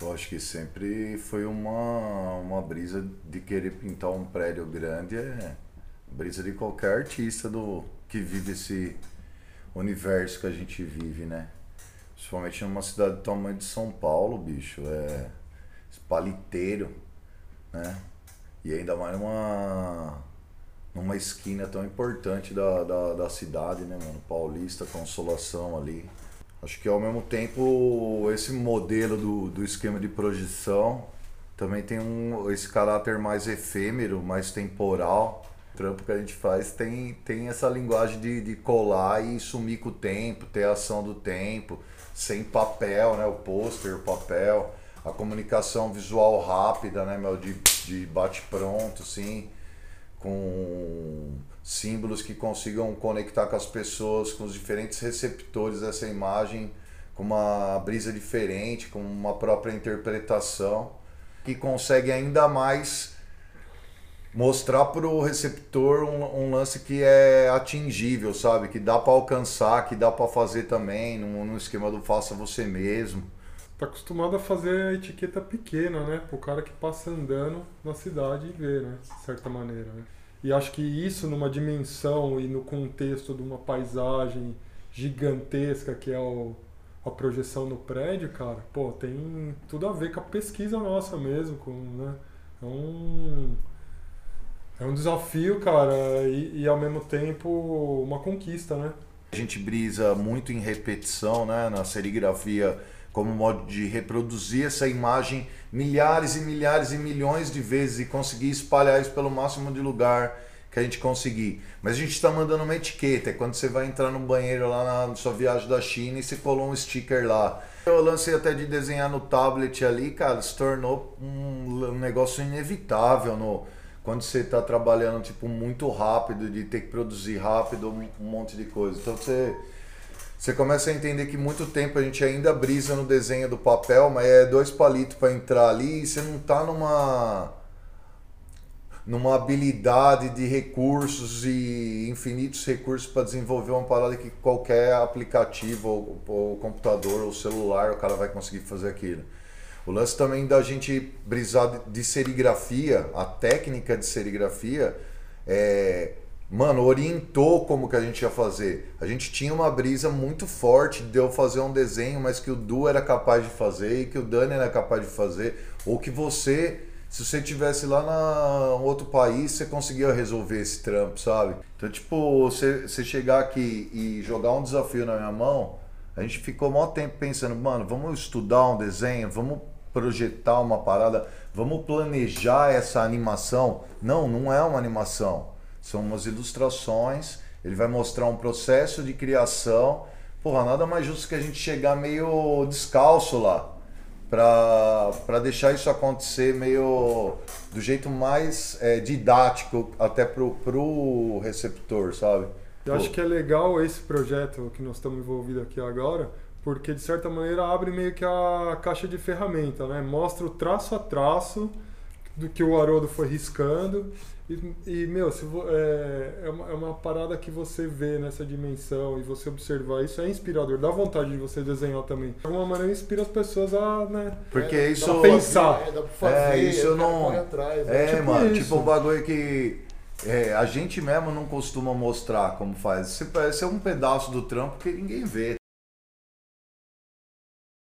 Eu acho que sempre foi uma, uma brisa de querer pintar um prédio grande, é brisa de qualquer artista do que vive esse universo que a gente vive, né? Principalmente numa cidade do tamanho de São Paulo, bicho, é paliteiro, né? E ainda mais numa, numa esquina tão importante da, da, da cidade, né, mano? Paulista, Consolação ali. Acho que ao mesmo tempo esse modelo do, do esquema de projeção também tem um, esse caráter mais efêmero, mais temporal. O trampo que a gente faz tem, tem essa linguagem de, de colar e sumir com o tempo, ter a ação do tempo, sem papel, né? O pôster, o papel, a comunicação visual rápida, né, meu? De, de bate-pronto, assim, com símbolos que consigam conectar com as pessoas, com os diferentes receptores dessa imagem, com uma brisa diferente, com uma própria interpretação, que consegue ainda mais mostrar para o receptor um, um, lance que é atingível, sabe? Que dá para alcançar, que dá para fazer também, no esquema do faça você mesmo. Tá acostumado a fazer a etiqueta pequena, né? O cara que passa andando na cidade e vê, né? De certa maneira, né? E acho que isso numa dimensão e no contexto de uma paisagem gigantesca que é o, a projeção no prédio, cara, pô, tem tudo a ver com a pesquisa nossa mesmo, com, né? É um, é um desafio, cara, e, e ao mesmo tempo uma conquista, né? A gente brisa muito em repetição, né? Na serigrafia como modo de reproduzir essa imagem milhares e milhares e milhões de vezes e conseguir espalhar isso pelo máximo de lugar que a gente conseguir. Mas a gente está mandando uma etiqueta, é quando você vai entrar no banheiro lá na sua viagem da China e você colou um sticker lá. Eu lancei até de desenhar no tablet ali, cara, se tornou um, negócio inevitável no quando você está trabalhando tipo muito rápido, de ter que produzir rápido um monte de coisa. Então você você começa a entender que muito tempo a gente ainda brisa no desenho do papel, mas é dois palitos para entrar ali e você não está numa numa habilidade de recursos e infinitos recursos para desenvolver uma parada que qualquer aplicativo ou, ou, computador ou celular o cara vai conseguir fazer aquilo. O lance também da gente brisar de serigrafia, a técnica de serigrafia, é, mano, orientou como que a gente ia fazer. A gente tinha uma brisa muito forte de eu fazer um desenho, mas que o Du era capaz de fazer e que o Dani era capaz de fazer, ou que você, se você tivesse lá na outro país, você conseguia resolver esse trampo, sabe? Então, tipo, você, você chegar aqui e jogar um desafio na minha mão, a gente ficou um tempo pensando, mano, vamos estudar um desenho, vamos projetar uma parada, vamos planejar essa animação. Não, não é uma animação são umas ilustrações, ele vai mostrar um processo de criação. Porra, nada mais justo que a gente chegar meio descalço lá. para deixar isso acontecer meio do jeito mais é, didático até pro, pro receptor, sabe? Eu acho que é legal esse projeto que nós estamos envolvidos aqui agora, porque de certa maneira abre meio que a caixa de ferramenta, né? Mostra o traço a traço do que o Haroldo foi riscando e, e, meu, se, é, é, uma, é uma parada que você vê nessa dimensão e você observar isso é inspirador. Dá vontade de você desenhar também. De alguma maneira inspira as pessoas a, né? Porque é, isso. A pensar. É, dá pra fazer, é, isso eu não. Atrás, né? É, tipo mano, isso. tipo um bagulho que. É, a gente mesmo não costuma mostrar como faz. Isso parece um pedaço do trampo que ninguém vê.